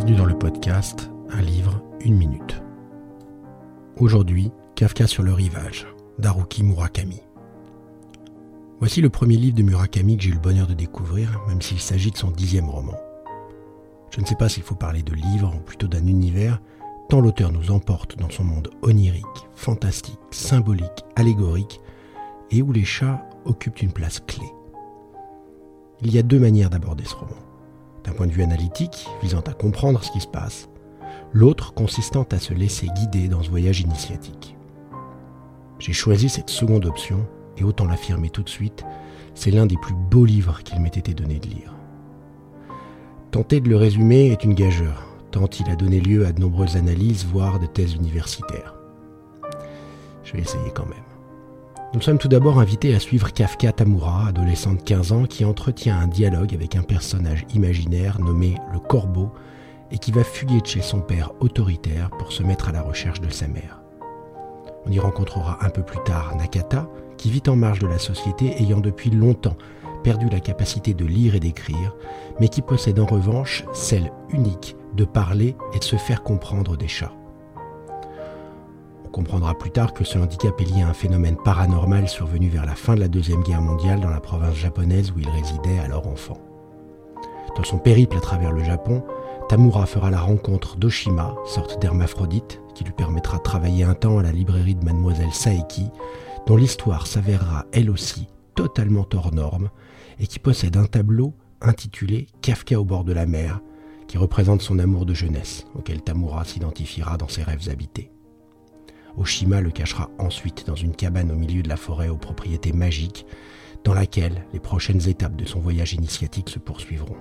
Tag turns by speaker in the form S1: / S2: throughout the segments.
S1: bienvenue dans le podcast Un livre, une minute. Aujourd'hui, Kafka sur le rivage, d'Haruki Murakami. Voici le premier livre de Murakami que j'ai eu le bonheur de découvrir, même s'il s'agit de son dixième roman. Je ne sais pas s'il faut parler de livre ou plutôt d'un univers, tant l'auteur nous emporte dans son monde onirique, fantastique, symbolique, allégorique, et où les chats occupent une place clé. Il y a deux manières d'aborder ce roman d'un point de vue analytique, visant à comprendre ce qui se passe, l'autre consistant à se laisser guider dans ce voyage initiatique. J'ai choisi cette seconde option, et autant l'affirmer tout de suite, c'est l'un des plus beaux livres qu'il m'ait été donné de lire. Tenter de le résumer est une gageure, tant il a donné lieu à de nombreuses analyses, voire de thèses universitaires. Je vais essayer quand même. Nous sommes tout d'abord invités à suivre Kafka Tamura, adolescent de 15 ans, qui entretient un dialogue avec un personnage imaginaire nommé le Corbeau et qui va fuguer de chez son père autoritaire pour se mettre à la recherche de sa mère. On y rencontrera un peu plus tard Nakata, qui vit en marge de la société ayant depuis longtemps perdu la capacité de lire et d'écrire, mais qui possède en revanche celle unique de parler et de se faire comprendre des chats. Comprendra plus tard que ce handicap est lié à un phénomène paranormal survenu vers la fin de la Deuxième Guerre mondiale dans la province japonaise où il résidait alors enfant. Dans son périple à travers le Japon, Tamura fera la rencontre d'Oshima, sorte d'hermaphrodite, qui lui permettra de travailler un temps à la librairie de mademoiselle Saeki, dont l'histoire s'avérera elle aussi totalement hors norme, et qui possède un tableau intitulé Kafka au bord de la mer, qui représente son amour de jeunesse, auquel Tamura s'identifiera dans ses rêves habités. Oshima le cachera ensuite dans une cabane au milieu de la forêt aux propriétés magiques, dans laquelle les prochaines étapes de son voyage initiatique se poursuivront.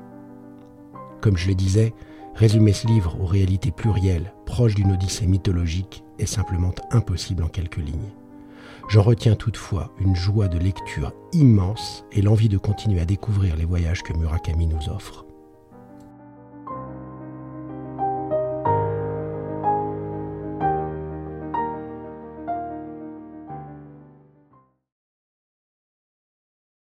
S1: Comme je le disais, résumer ce livre aux réalités plurielles, proches d'une odyssée mythologique, est simplement impossible en quelques lignes. J'en retiens toutefois une joie de lecture immense et l'envie de continuer à découvrir les voyages que Murakami nous offre.